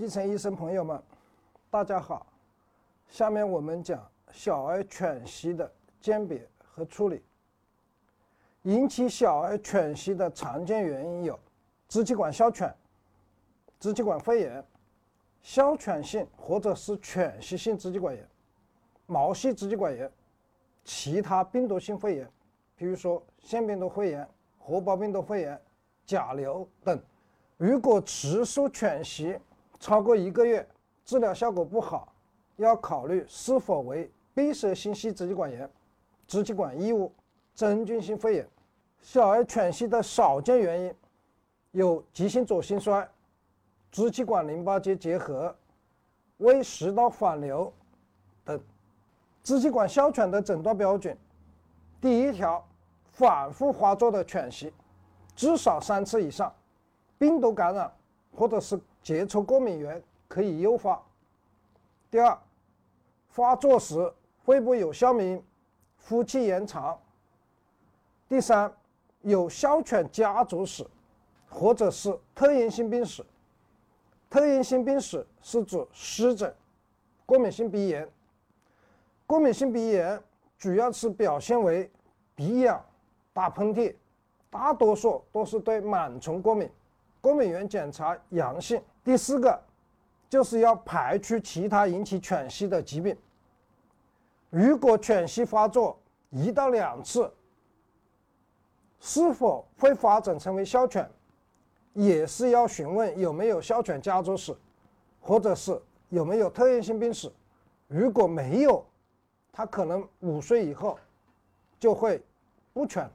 基层医生朋友们，大家好。下面我们讲小儿犬息的鉴别和处理。引起小儿犬息的常见原因有：支气管哮喘、支气管肺炎、哮喘性或者是犬息性支气管炎、毛细支气管炎、其他病毒性肺炎，比如说腺病毒肺炎、合胞病毒肺炎、甲流等。如果持续犬息，超过一个月，治疗效果不好，要考虑是否为闭塞性细支气管炎、支气管异物、真菌性肺炎。小儿犬息的少见原因有急性左心衰、支气管淋巴结结核、胃食道反流等。支气管哮喘的诊断标准：第一条，反复发作的犬息，至少三次以上，病毒感染或者是。接触过敏源可以诱发。第二，发作时肺部有哮鸣，呼气延长。第三，有哮犬家族史，或者是特应性病史。特应性病史是指湿疹、过敏性鼻炎。过敏性鼻炎主要是表现为鼻痒、打喷嚏，大多数都是对螨虫过敏。过敏原检查阳性。第四个，就是要排除其他引起犬息的疾病。如果犬息发作一到两次，是否会发展成为哮犬，也是要询问有没有哮犬家族史，或者是有没有特异性病史。如果没有，它可能五岁以后就会不犬。